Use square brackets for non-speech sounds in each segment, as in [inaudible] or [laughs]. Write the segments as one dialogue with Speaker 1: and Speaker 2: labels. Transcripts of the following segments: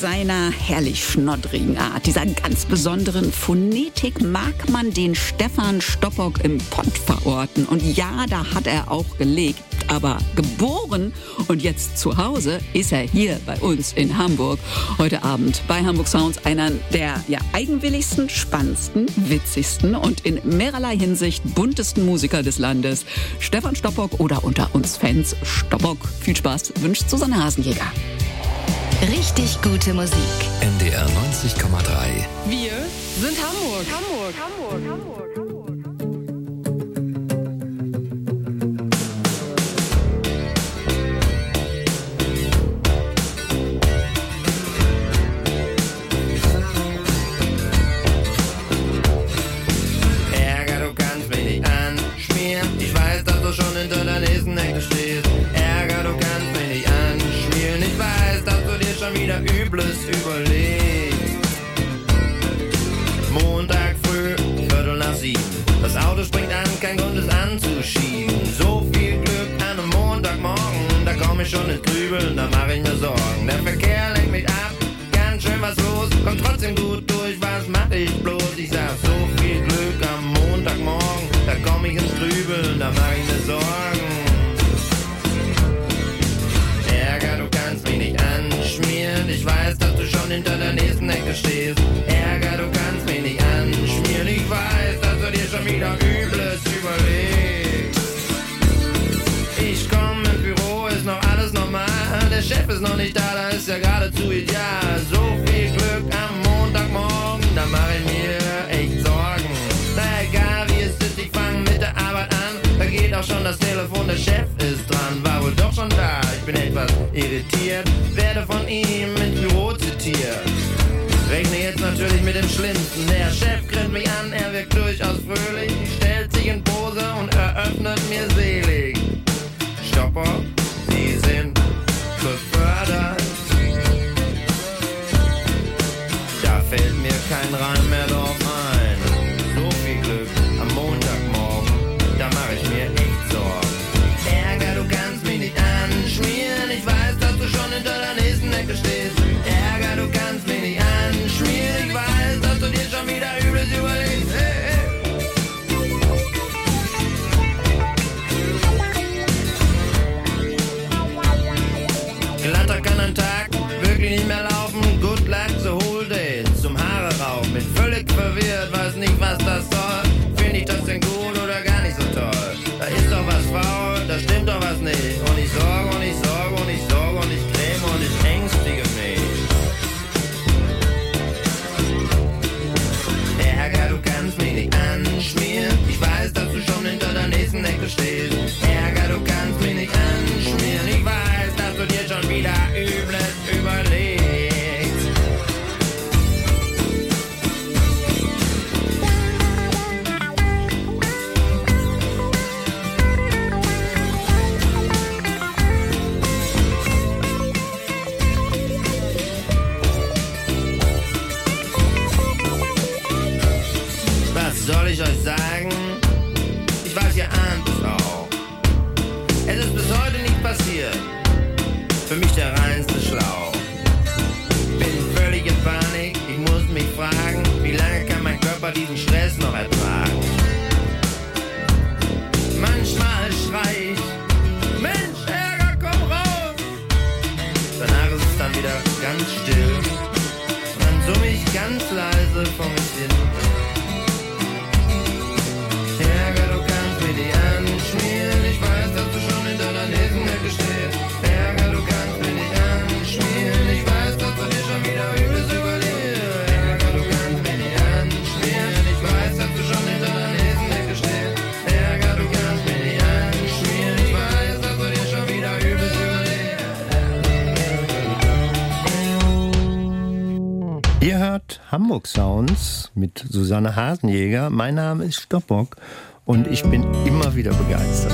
Speaker 1: seiner herrlich schnoddrigen Art, ah, dieser ganz besonderen Phonetik mag man den Stefan Stoppock im Pott verorten. Und ja, da hat er auch gelegt, aber geboren und jetzt zu Hause ist er hier bei uns in Hamburg. Heute Abend bei Hamburg Sounds einer der ja, eigenwilligsten, spannendsten, witzigsten und in mehrerlei Hinsicht buntesten Musiker des Landes. Stefan Stoppock oder unter uns Fans Stoppock. Viel Spaß wünscht Susanne Hasenjäger.
Speaker 2: Richtig gute Musik.
Speaker 3: NDR 90,3.
Speaker 4: Wir sind Hamburg. Hamburg. Hamburg. Hamburg.
Speaker 5: du schon in der nächsten Ecke stehst. mir Übles überlegt. Montag früh, Viertel nach sieben. Das Auto springt an, kein Grund es anzuschieben. So viel Glück an einem Montagmorgen, da komm ich schon ins Grübeln, da mach ich mir Sorgen. Der Verkehr lenkt mich ab, ganz schön was los, Kommt trotzdem gut durch, was mach ich bloß? Ich sag so viel Glück am Montagmorgen, da komm ich ins Grübeln, da mach ich mir und hinter der nächsten Ecke stehst. Ärger, du kannst mich nicht anschmieren. Ich weiß, dass du dir schon wieder Übles überlegst. Ich komm ins Büro, ist noch alles normal. Der Chef ist noch nicht da, da ist ja geradezu ideal. So viel Glück am Montagmorgen, da mach ich mir echt Sorgen. Na egal wie es ist, ich fang mit der Arbeit an. Da geht auch schon das Telefon, der Chef ist dran. War wohl doch schon da, ich bin etwas irritiert, werde von ihm Toiletten. Der Chef grinnt mich an, er wirkt durchaus fröhlich, stellt sich in Pose und eröffnet mir selig. Stopp, Stopper.
Speaker 6: Hamburg Sounds mit Susanne Hasenjäger. Mein Name ist Stoppock und ich bin immer wieder begeistert.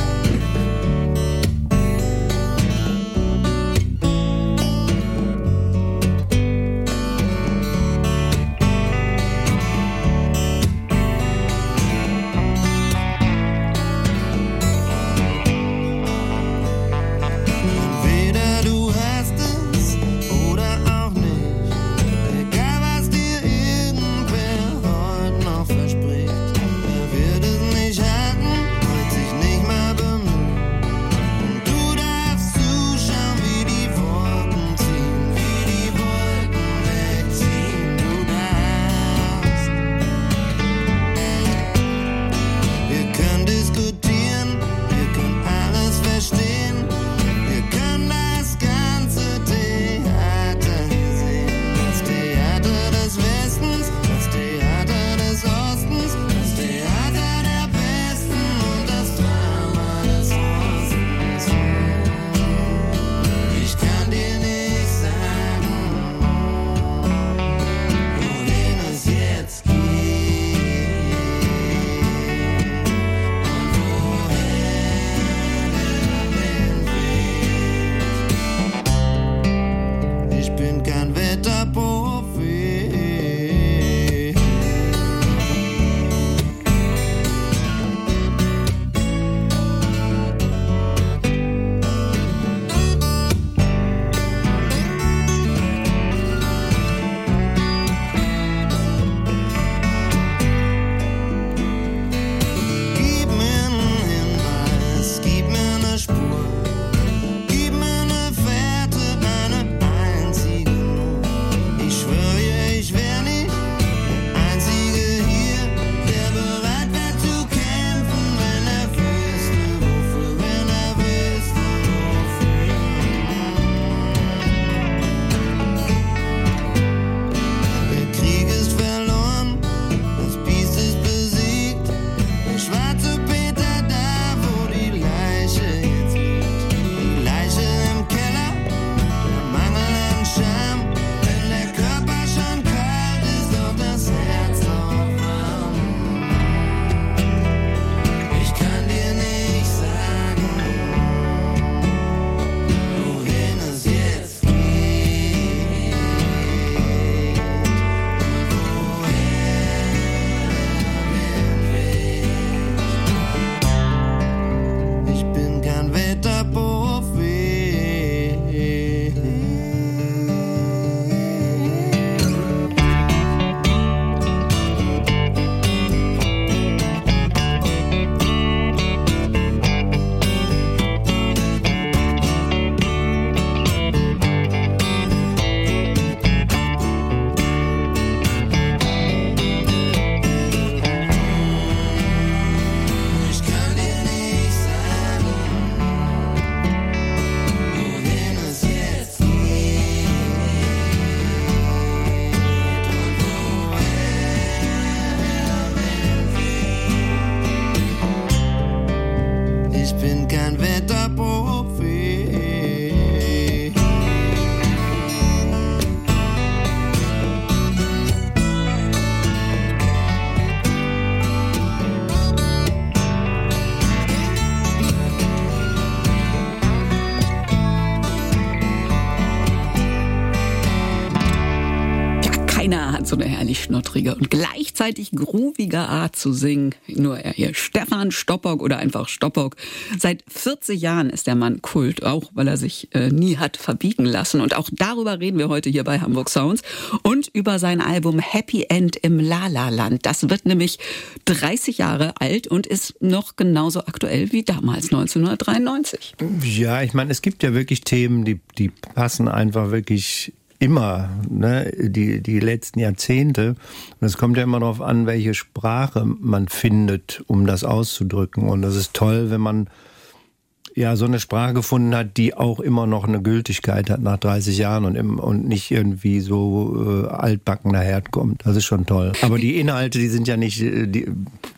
Speaker 1: Eine herrlich schnottrige und gleichzeitig groovige Art zu singen. Nur er hier, Stefan Stoppock oder einfach Stoppock. Seit 40 Jahren ist der Mann Kult, auch weil er sich äh, nie hat verbiegen lassen. Und auch darüber reden wir heute hier bei Hamburg Sounds und über sein Album Happy End im Lala-Land. Das wird nämlich 30 Jahre alt und ist noch genauso aktuell wie damals 1993.
Speaker 6: Ja, ich meine, es gibt ja wirklich Themen, die, die passen einfach wirklich immer, ne, die, die letzten Jahrzehnte. Und es kommt ja immer darauf an, welche Sprache man findet, um das auszudrücken. Und das ist toll, wenn man ja so eine Sprache gefunden hat, die auch immer noch eine Gültigkeit hat nach 30 Jahren und, im, und nicht irgendwie so äh, altbacken daherkommt. Das ist schon toll. Aber die Inhalte, die sind ja nicht, äh, die,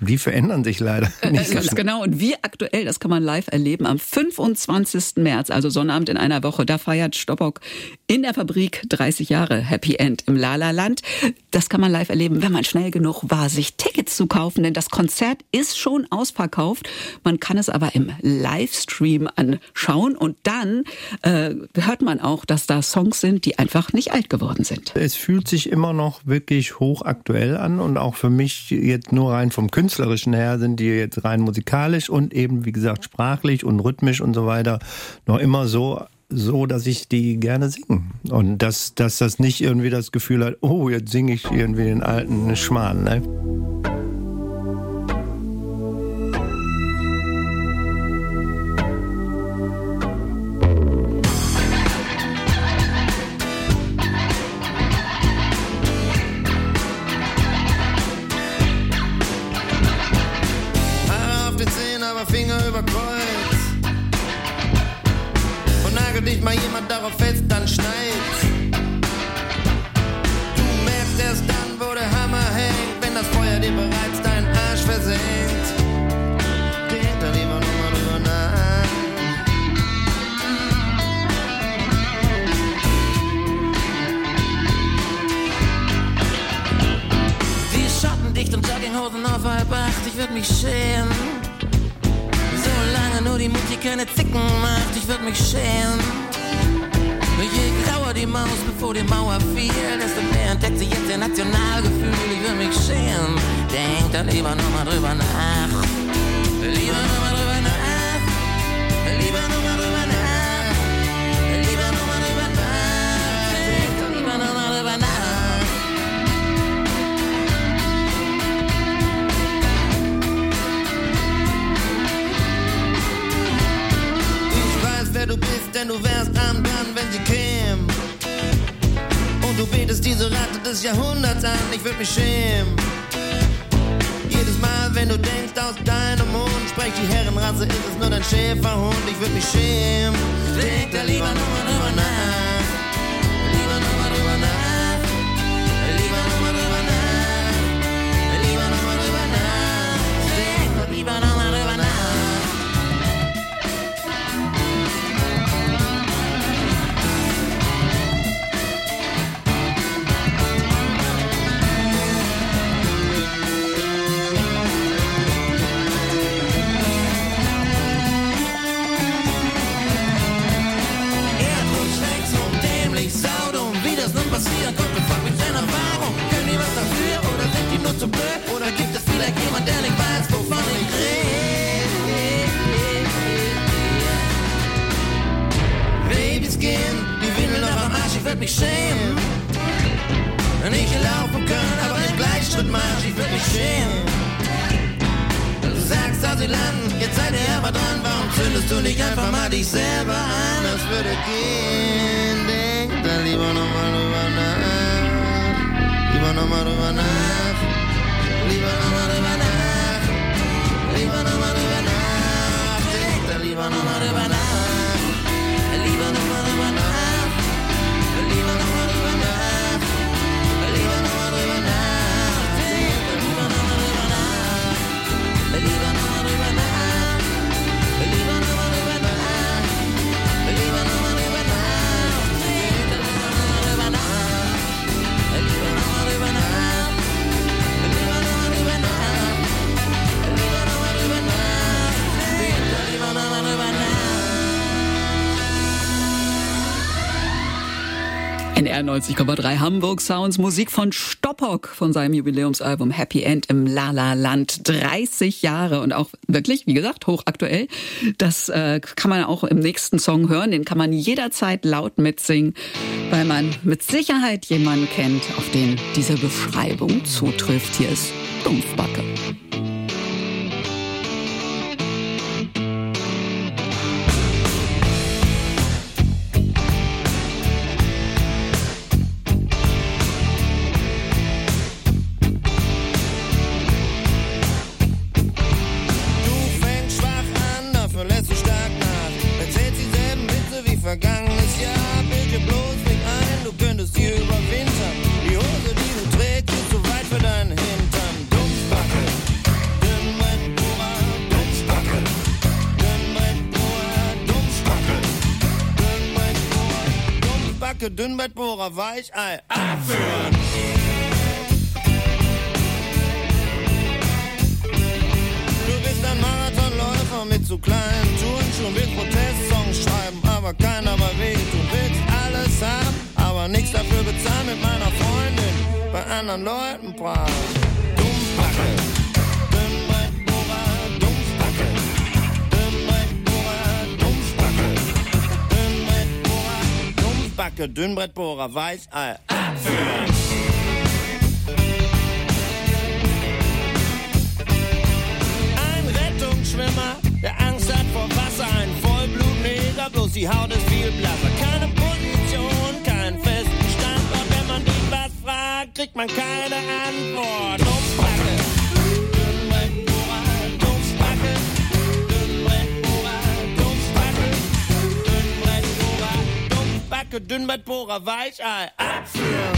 Speaker 6: die verändern sich leider nicht. Äh, ganz
Speaker 1: genau. Und wie aktuell, das kann man live erleben, am 25. März, also Sonnabend in einer Woche, da feiert Stoppock in der Fabrik 30 Jahre Happy End im Lala-Land. Das kann man live erleben, wenn man schnell genug war, sich Tickets zu kaufen, denn das Konzert ist schon ausverkauft. Man kann es aber im Livestream anschauen und dann äh, hört man auch, dass da Songs sind, die einfach nicht alt geworden sind.
Speaker 6: Es fühlt sich immer noch wirklich hochaktuell an und auch für mich jetzt nur rein vom künstlerischen her sind die jetzt rein musikalisch und eben wie gesagt sprachlich und rhythmisch und so weiter noch immer so so, dass ich die gerne singe. Und dass, dass das nicht irgendwie das Gefühl hat, oh, jetzt singe ich irgendwie den alten Schmarrn. Ne?
Speaker 1: NDR 90,3 Hamburg Sounds. Musik von Stoppock von seinem Jubiläumsalbum Happy End im Lala Land. 30 Jahre und auch wirklich, wie gesagt, hochaktuell. Das äh, kann man auch im nächsten Song hören. Den kann man jederzeit laut mitsingen, weil man mit Sicherheit jemanden kennt, auf den diese Beschreibung zutrifft. Hier ist Dumpfbacke.
Speaker 5: Dünnbettbohrer, Weichei, abführen. Du bist ein Marathonläufer mit zu kleinen Turnschuhen, willst Protestsongs schreiben, aber keiner mal weh. Du willst alles haben, aber nichts dafür bezahlen mit meiner Freundin, bei anderen Leuten brav. Backe, Dünnbrettbohrer, Weißei, abführen. Ein Rettungsschwimmer, der Angst hat vor Wasser, ein Vollblutneger, bloß die Haut ist viel blasser. Keine Position, keinen festen Standort, wenn man dich was fragt, kriegt man keine Antwort. Backe, Dünnbettbohrer, Weichei, abführen.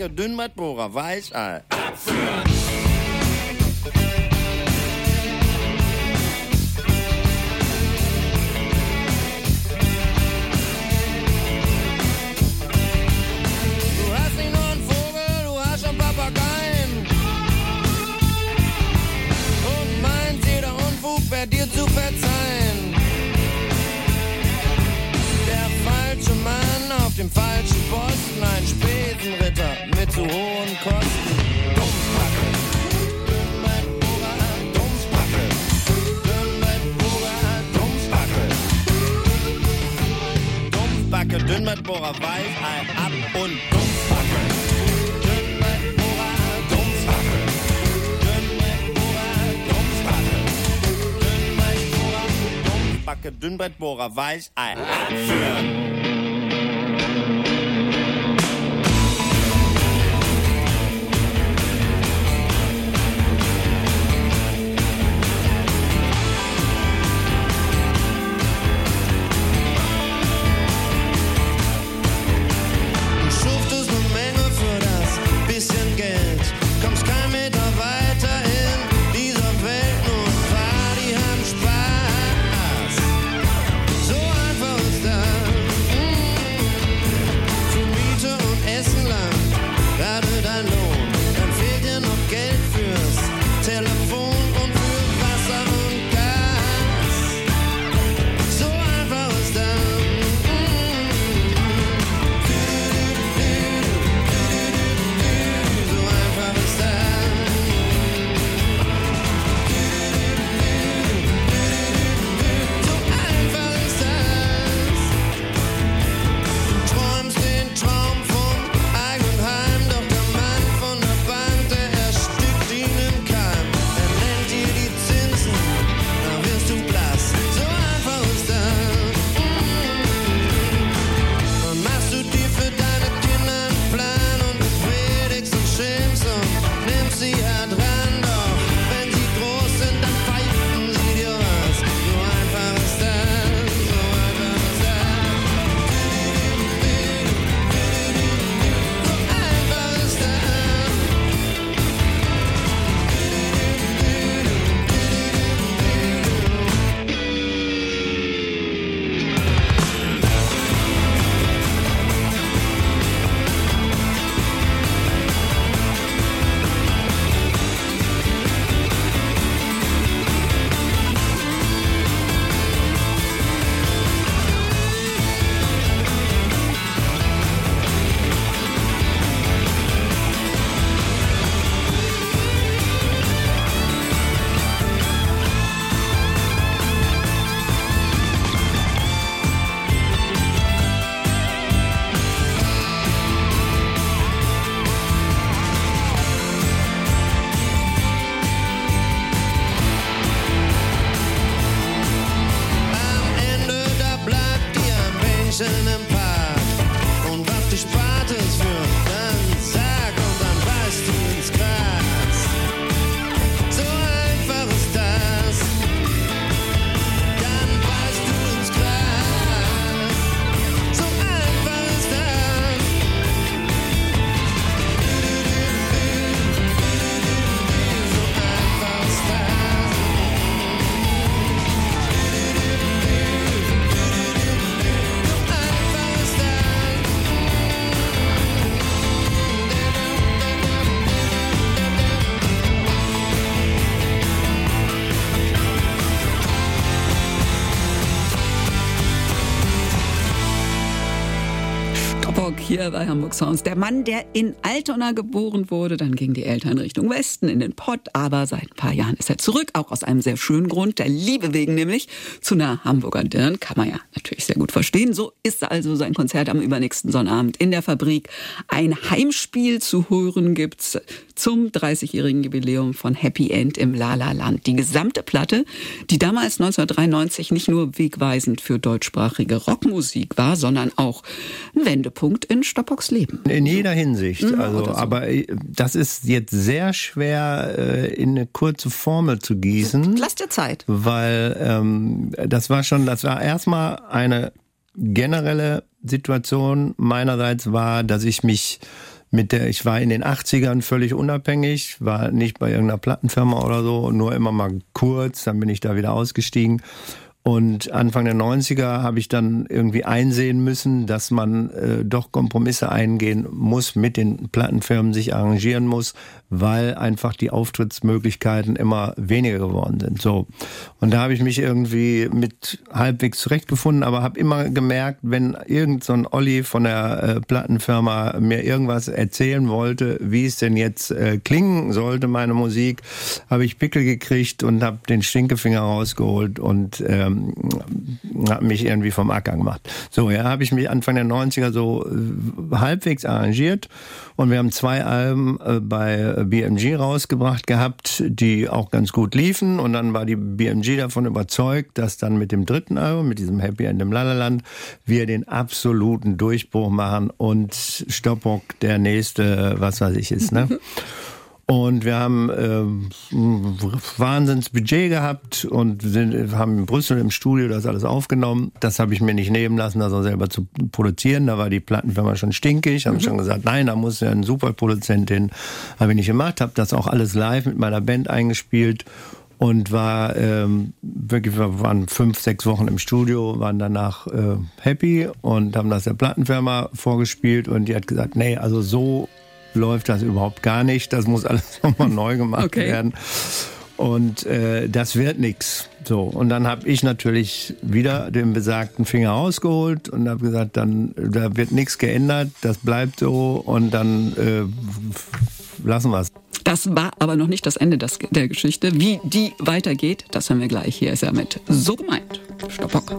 Speaker 5: Dummsbacke, Dünnbettbohrer, Weißei. Abführen. dir zu verzeihen. Der falsche Mann auf dem falschen Dummspacke, Dünnbettbohrer, Weichei, ab und Dummspacke. Backe, Dünnbrettbohrer, Weichei. Abführen!
Speaker 1: Hier bei Hamburg Sounds. Der Mann, der in Altona geboren wurde, dann gingen die Eltern Richtung Westen in den Pott, aber seit ein paar Jahren ist er zurück, auch aus einem sehr schönen Grund, der Liebe wegen nämlich, zu einer Hamburger Dirn, kann man ja natürlich sehr gut verstehen. So ist also sein Konzert am übernächsten Sonnabend in der Fabrik. Ein Heimspiel zu hören gibt's zum 30-jährigen Jubiläum von Happy End im Lala Land. Die gesamte Platte, die damals 1993 nicht nur wegweisend für deutschsprachige Rockmusik war, sondern auch ein Wendepunkt in Stoppocks Leben. In jeder
Speaker 6: Hinsicht. Mhm, also, so. aber äh, das ist jetzt sehr schwer äh, in eine kurze Formel zu gießen. Lass
Speaker 1: dir Zeit.
Speaker 6: weil ähm, das war schon, das war erstmal eine generelle Situation meinerseits war, dass ich mich mit der, ich war in den 80ern völlig unabhängig, war nicht bei irgendeiner Plattenfirma oder so, nur immer mal kurz, dann bin ich da wieder ausgestiegen. Und Anfang der 90er habe ich dann irgendwie einsehen müssen, dass man äh, doch Kompromisse eingehen muss, mit den Plattenfirmen sich arrangieren muss, weil einfach die Auftrittsmöglichkeiten immer weniger geworden sind. So. Und da habe ich mich irgendwie mit halbwegs zurechtgefunden, aber habe immer gemerkt, wenn irgend so ein Olli von der äh, Plattenfirma mir irgendwas erzählen wollte, wie es denn jetzt äh, klingen sollte, meine Musik, habe ich Pickel gekriegt und habe den Stinkefinger rausgeholt und ähm, habe mich irgendwie vom Acker gemacht. So, ja, habe ich mich Anfang der 90er so äh, halbwegs arrangiert und wir haben zwei Alben äh, bei BMG rausgebracht gehabt, die auch ganz gut liefen und dann war die BMG davon überzeugt, dass dann mit dem dritten Album, mit diesem Happy End im Lalaland, wir den absoluten Durchbruch machen und Stoppock der nächste, was weiß ich ist, ne? [laughs] Und wir haben äh, ein Wahnsinnsbudget gehabt und sind, haben in Brüssel im Studio das alles aufgenommen. Das habe ich mir nicht nehmen lassen, das auch selber zu produzieren. Da war die Plattenfirma schon stinkig. Haben schon gesagt, nein, da muss ja ein Superproduzent hin. Habe ich nicht gemacht, habe das auch alles live mit meiner Band eingespielt und war ähm, wirklich, wir waren fünf, sechs Wochen im Studio, waren danach äh, happy und haben das der Plattenfirma vorgespielt und die hat gesagt, nee, also so läuft das überhaupt gar nicht. Das muss alles [laughs] nochmal neu gemacht Okay. werden. Und äh, das wird nix. So und dann habe ich natürlich wieder den besagten Finger rausgeholt und habe gesagt, dann da wird nichts geändert, das bleibt so und dann äh, lassen wir es.
Speaker 1: Das war aber noch nicht das Ende der Geschichte. Wie die weitergeht, das hören wir gleich. Hier ist er mit So gemeint. Stoppock.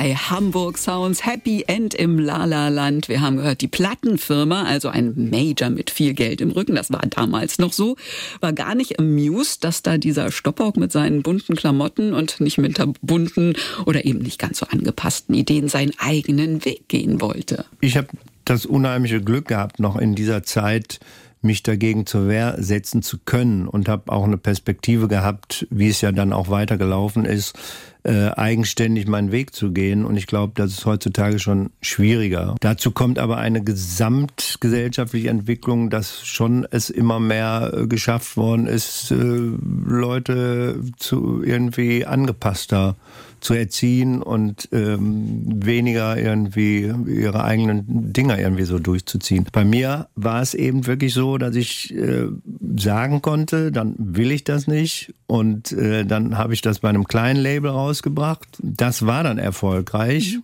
Speaker 1: Bei Hamburg Sounds Happy End im Lala-Land. Wir haben gehört, die Plattenfirma, also ein Major mit viel Geld im Rücken, das war damals noch so, war gar nicht amused, dass da dieser Stoppock mit seinen bunten Klamotten und nicht mit der bunten oder eben nicht ganz so angepassten Ideen seinen eigenen Weg gehen wollte.
Speaker 6: Ich habe das unheimliche Glück gehabt, noch in dieser Zeit mich dagegen zur Wehr setzen zu können und habe auch eine Perspektive gehabt, wie es ja dann auch weitergelaufen ist, äh, eigenständig meinen Weg zu gehen. Und ich glaube, das ist heutzutage schon schwieriger. Dazu kommt aber eine gesamtgesellschaftliche Entwicklung, dass schon es immer mehr äh, geschafft worden ist, äh, Leute zu irgendwie angepasster zu erziehen und ähm, weniger irgendwie ihre eigenen Dinger irgendwie so durchzuziehen. Bei mir war es eben wirklich so, dass ich äh, sagen konnte, dann will ich das nicht und äh, dann habe ich das bei einem kleinen Label rausgebracht. Das war dann erfolgreich.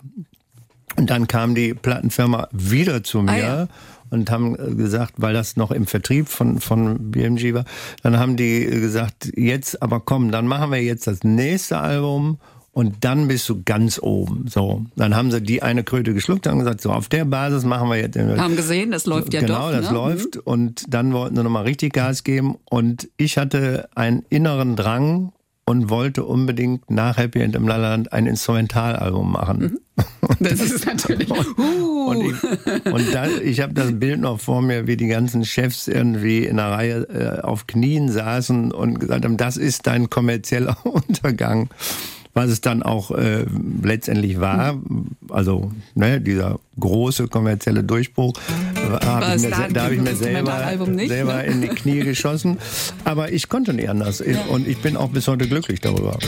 Speaker 6: Und dann kam die Plattenfirma wieder zu mir. Ah, ja und haben gesagt, weil das noch im Vertrieb von, von BMG war, dann haben die gesagt, jetzt aber komm, dann machen wir jetzt das nächste Album und dann bist du ganz oben. So, dann haben sie die eine Kröte geschluckt und haben gesagt, so auf der Basis machen wir jetzt. Wir haben
Speaker 1: gesehen, das läuft ja genau, doch. Genau, das ne? läuft
Speaker 6: und dann wollten sie nochmal richtig Gas geben und ich hatte einen inneren Drang und wollte unbedingt nach Happy End im Lalland ein Instrumentalalbum machen. Mhm. Das ist natürlich. [laughs] Uh. Und ich, und da, ich habe das Bild noch vor mir, wie die ganzen Chefs irgendwie in der Reihe äh, auf Knien saßen und gesagt haben, das ist dein kommerzieller [laughs] Untergang was es dann auch äh, letztendlich war. Also ne, dieser große kommerzielle Durchbruch, äh, hab ich mir, da, da habe ich mir selber, nicht, selber ne? in die Knie [laughs] geschossen. Aber ich konnte nicht anders ja. und ich bin auch bis heute glücklich darüber.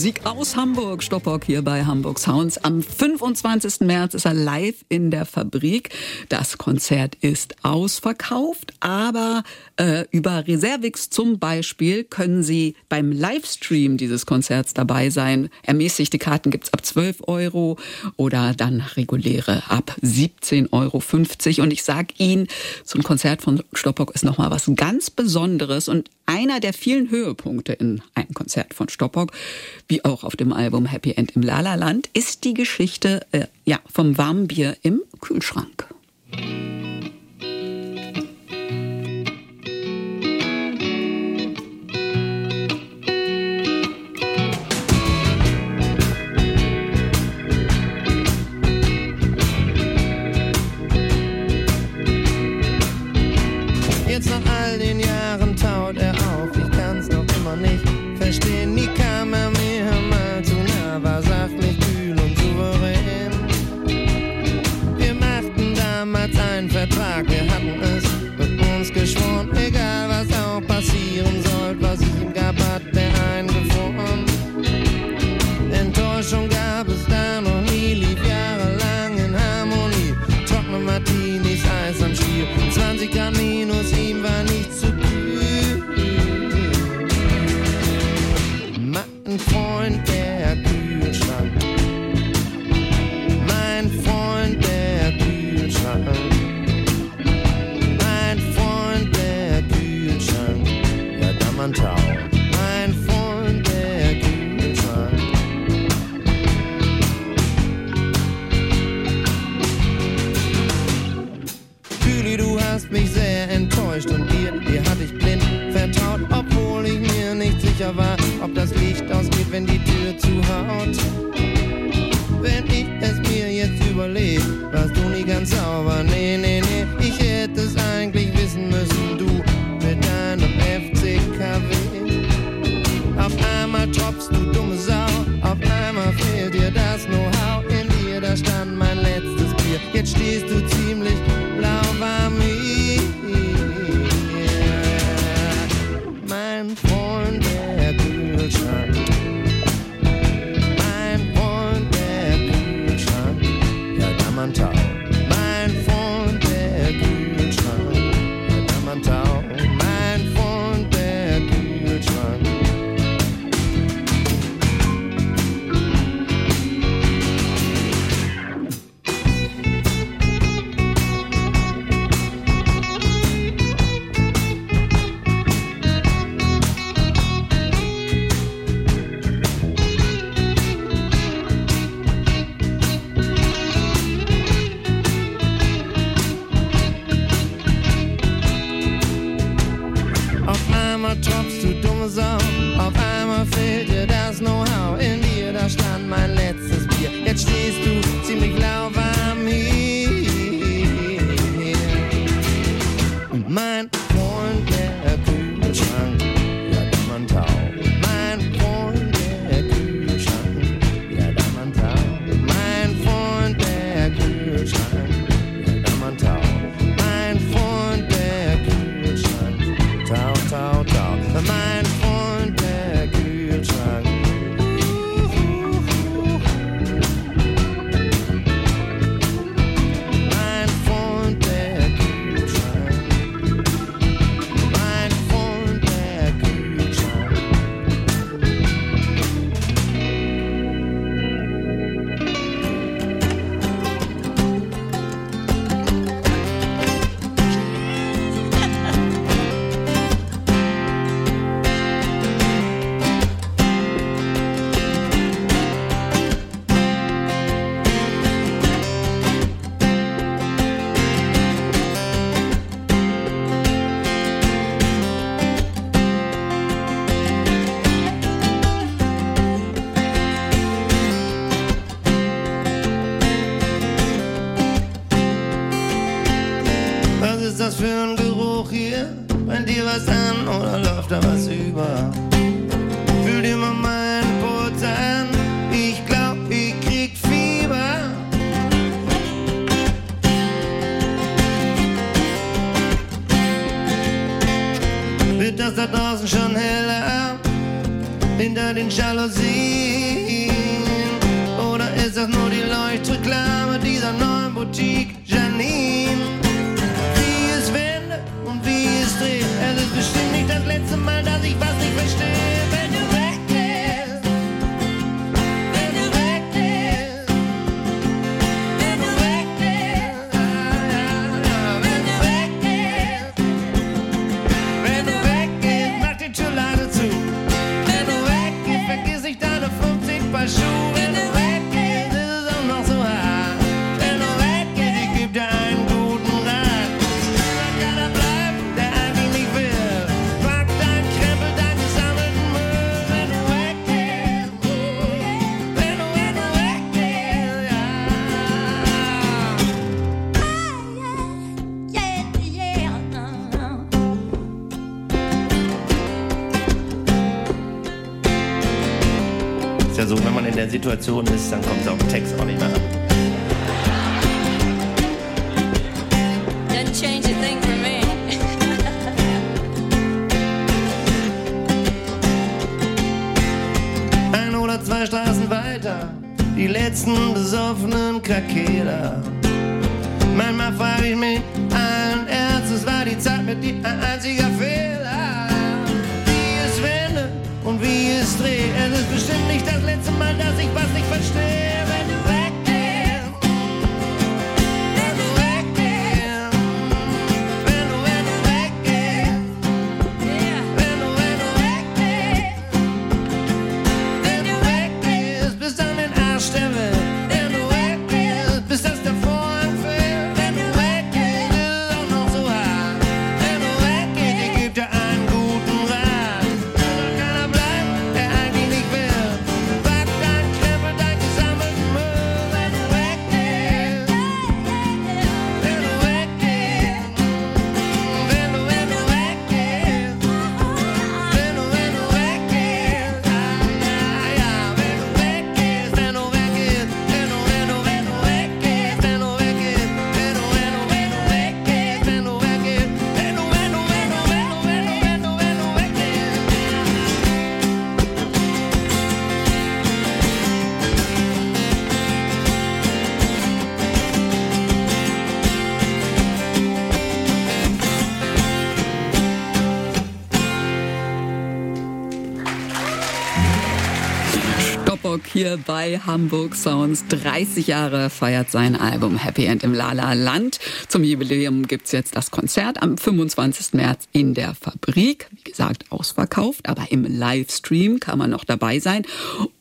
Speaker 1: Musik aus Hamburg. Stoppock hier bei Hamburg Sounds. Am 25. März ist er live in der Fabrik. Das Konzert ist ausverkauft, aber äh, über Reservix zum Beispiel können Sie beim Livestream dieses Konzerts dabei sein. Ermäßigte Karten gibt's ab 12 Euro oder dann reguläre ab 17,50 Euro. Und ich sag Ihnen, so ein Konzert von Stoppock ist nochmal was ganz Besonderes und einer der vielen Höhepunkte in einem Konzert von Stoppock, wie auch auf dem Album Happy End im Lala Land, ist die Geschichte äh, ja, vom warmen Bier im Kühlschrank.
Speaker 6: Situation ist, dann kommt es auf den Text auch nicht mehr an.
Speaker 7: Doesn't change a thing for me.
Speaker 5: [laughs] Ein oder zwei Straßen weiter, die letzten besoffenen Krakeler. Manchmal frage ich mich allen Ernstes, war die Zeit mit dir ein einziger Fehler? Wie es wendet und wie es dreht, es ist bestimmt nicht das dass ich was nicht verstehe.
Speaker 1: Hier bei Hamburg Sounds. 30 Jahre feiert sein Album Happy End im Lala Land. Zum Jubiläum gibt's jetzt das Konzert am 25. März in der Fabrik. Wie gesagt, ausverkauft, aber im Livestream kann man noch dabei sein.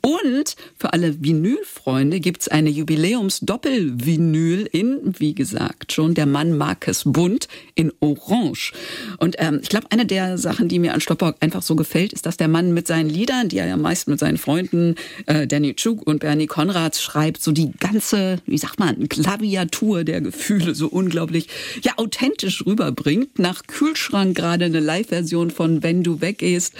Speaker 1: Und für alle Vinylfreunde gibt's eine Jubiläums-Doppel-Vinyl in, wie gesagt, schon der Mann Marcus Bunt in Orange. Und ähm, ich glaube, eine der Sachen, die mir an Stoppock einfach so gefällt, ist, dass der Mann mit seinen Liedern, die er ja meist mit seinen Freunden äh, Danny Chuk und Bernie Konrads schreibt, so die ganze, wie sagt man, Klaviatur der Gefühle so unglaublich, ja, authentisch rüberbringt. Nach Kühlschrank gerade eine Live-Version von Wenn du weggehst.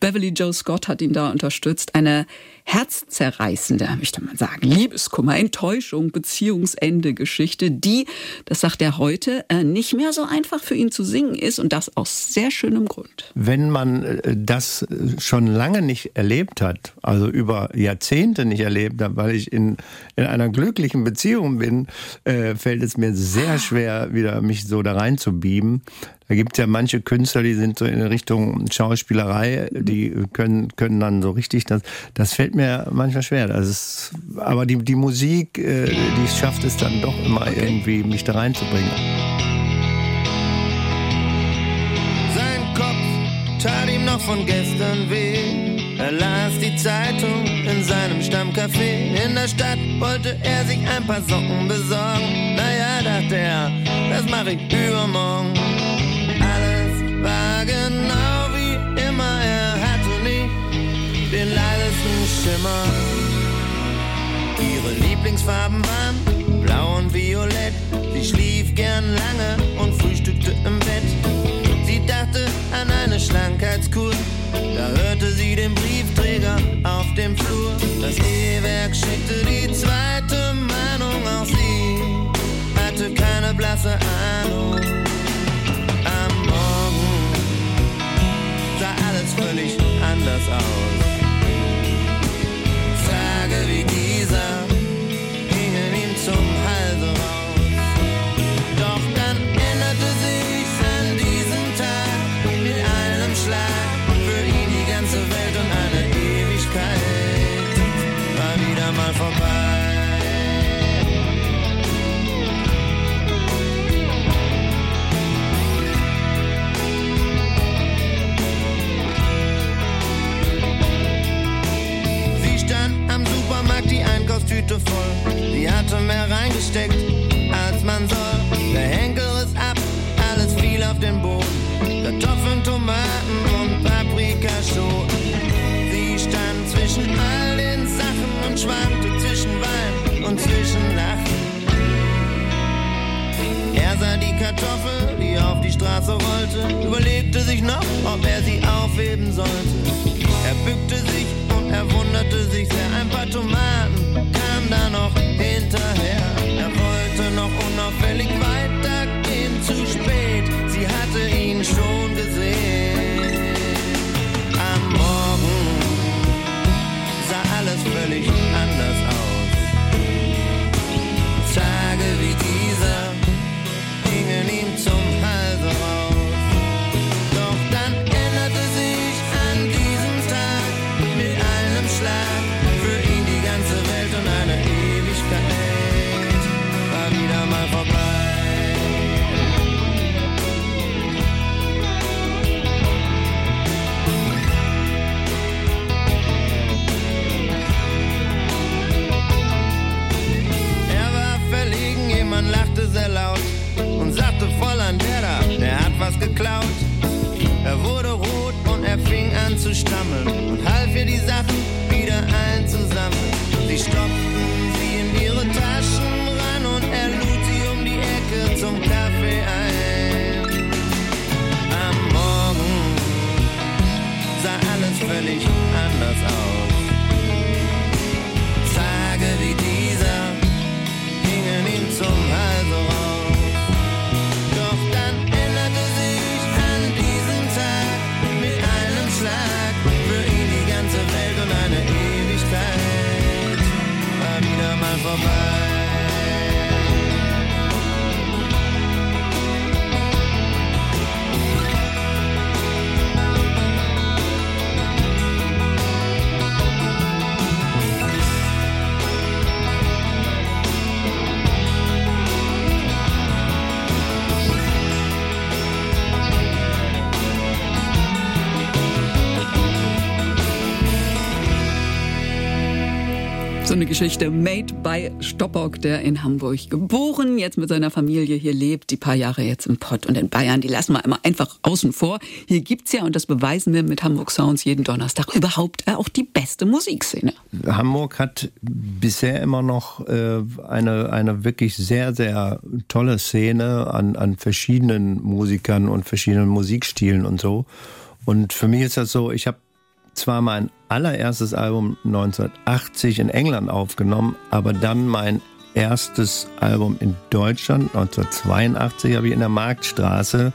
Speaker 1: Beverly Joe Scott hat ihn da unterstützt. Eine herzzerreißende, möchte man sagen, Liebeskummer, Enttäuschung, Beziehungsende Geschichte, die, das sagt er heute, äh, nicht mehr so einfach für ihn zu singen ist und das aus sehr schönem Grund.
Speaker 6: Wenn man äh, das schon lange nicht erlebt hat, also über Jahrzehnte nicht erlebt hat, weil ich in, in einer glücklichen Beziehung bin, äh, fällt es mir sehr schwer, wieder mich so da rein zu beamen. Da gibt es ja manche Künstler, die sind so in Richtung Schauspielerei, die können, können dann so richtig, das, das fällt mir manchmal schwer. Das ist, aber die, die Musik, äh, die schafft es dann doch immer irgendwie, mich da reinzubringen.
Speaker 5: Sein Kopf tat ihm noch von gestern weh. Er las die Zeitung in seinem Stammcafé. In der Stadt wollte er sich ein paar Socken besorgen. Naja, dachte er, das mache ich übermorgen. War genau wie immer. Er hatte nicht den leisesten Schimmer. Ihre Lieblingsfarben waren blau und violett. Sie schlief gern lange und frühstückte im Bett. Sie dachte an eine Schlankheitskur. Da hörte sie den Briefträger auf dem Flur. Das E-Werk schickte die zweite Mahnung. Auch sie hatte keine blasse Ahnung. Völlig anders aus. Tüte voll. Die hatte mehr reingesteckt, als man soll. Der Henkel ist ab, alles fiel auf den Boden. Kartoffeln, Tomaten und Paprikaschoten. Sie stand zwischen all den Sachen und schwankte zwischen Wein und zwischen Lachen. Er sah die Kartoffel, die auf die Straße rollte, überlegte sich noch, ob er sie aufheben sollte. Er bückte sich und er wunderte sich sehr. Ein paar Tomaten da noch hinterher. Er wollte noch unauffällig weitergehen, zu spät. Sie hatte ihn schon fing an zu stammeln. Und half ihr die Sachen wieder mal vorbei.
Speaker 1: Eine Geschichte made by Stoppock, der in Hamburg geboren, jetzt mit seiner Familie hier lebt, die paar Jahre jetzt im Pott und in Bayern, die lassen wir immer einfach außen vor. Hier gibt's ja, und das beweisen wir mit Hamburg Sounds jeden Donnerstag, überhaupt auch die beste Musikszene.
Speaker 6: Hamburg hat bisher immer noch äh, eine, eine wirklich sehr, sehr tolle Szene an, an verschiedenen Musikern und verschiedenen Musikstilen und so. Und für mich ist das so, ich habe zwar mein allererstes Album 1980 in England aufgenommen, aber dann mein erstes Album in Deutschland 1982 habe ich in der Marktstraße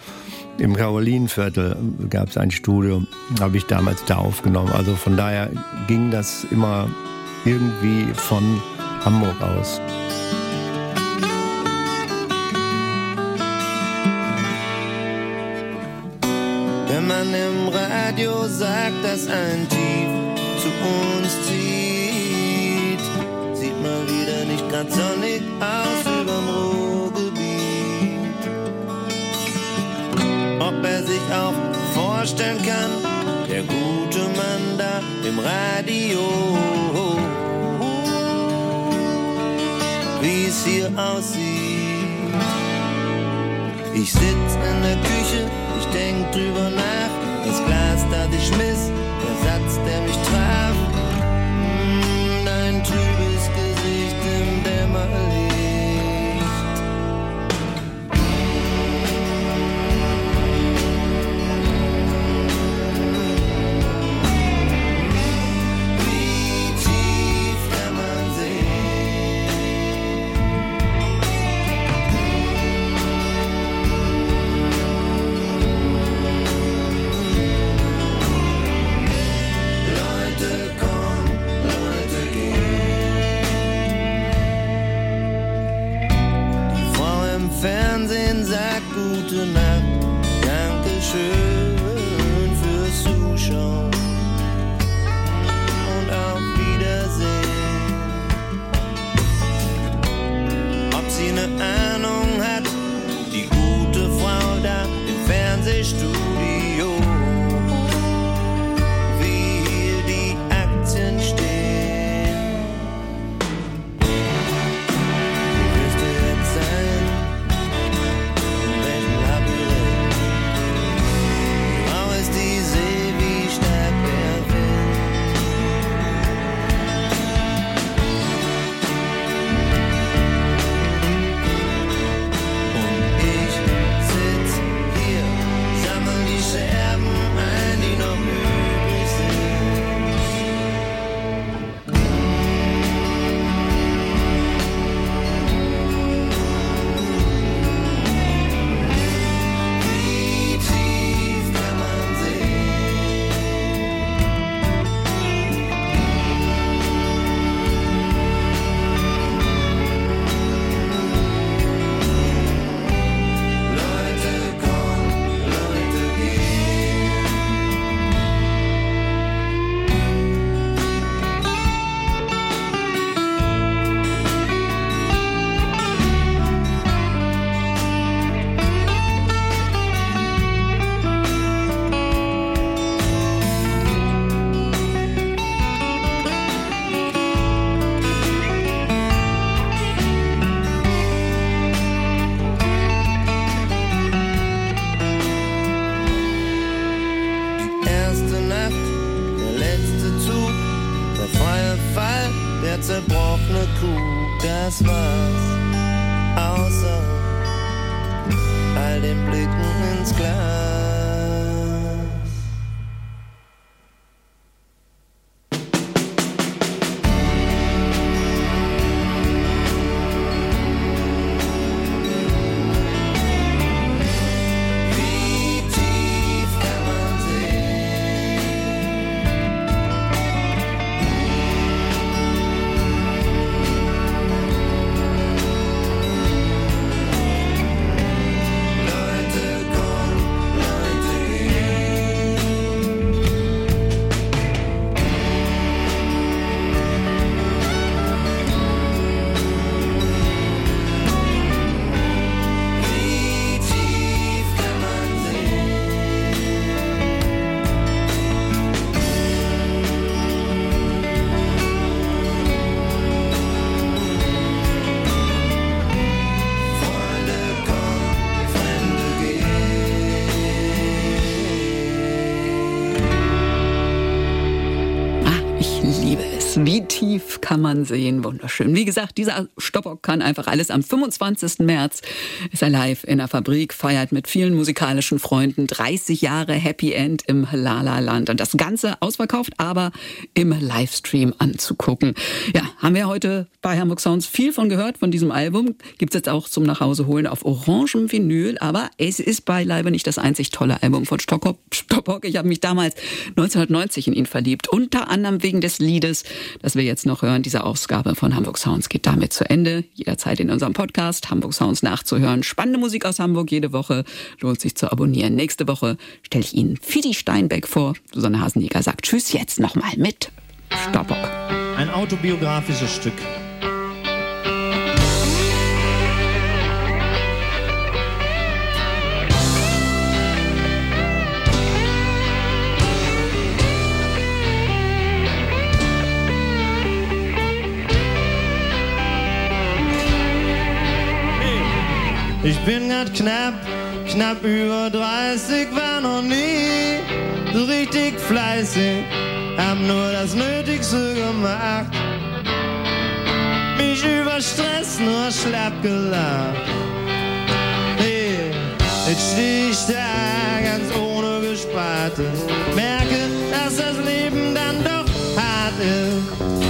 Speaker 6: im Karolinenviertel gab es ein Studio, habe ich damals da aufgenommen. Also von daher ging das immer irgendwie von Hamburg aus.
Speaker 5: Wenn man im Radio sagt, dass ein Tief zu uns zieht, sieht mal wieder nicht grad sonnig aus überm Ruhrgebiet. Ob er sich auch vorstellen kann, der gute Mann da im Radio, wie es hier aussieht. Ich sitz in der Küche, denk drüber nach. Das Glas, das ich schmiss, der Satz, der mich traf.
Speaker 1: Tief kann man sehen? Wunderschön. Wie gesagt, dieser Stoppock kann einfach alles. Am 25. März ist er live in der Fabrik, feiert mit vielen musikalischen Freunden 30 Jahre Happy End im Lala Land. Und das Ganze ausverkauft, aber im Livestream anzugucken. Ja, haben wir heute bei Hamburg Sounds viel von gehört, von diesem Album. Gibt's jetzt auch zum Nachhauseholen auf orangem Vinyl. Aber es ist beileibe nicht das einzig tolle Album von Stoppock. Ich habe mich damals 1990 in ihn verliebt. Unter anderem wegen des Liedes das wir jetzt noch hören. Diese Ausgabe von Hamburg Sounds geht damit zu Ende. Jederzeit in unserem Podcast Hamburg Sounds nachzuhören. Spannende Musik aus Hamburg jede Woche. Lohnt sich zu abonnieren. Nächste Woche stelle ich Ihnen Fidi Steinbeck vor. Susanne Hasenjäger sagt Tschüss jetzt nochmal mit Stoppock.
Speaker 5: Ein autobiografisches Stück. Ich bin grad knapp, knapp über 30, war noch nie so richtig fleißig, hab nur das Nötigste gemacht. Mich über Stress nur schlapp gelacht. Hey, jetzt steh ich da ganz ohne Gesparte, merke, dass das Leben dann doch hart ist.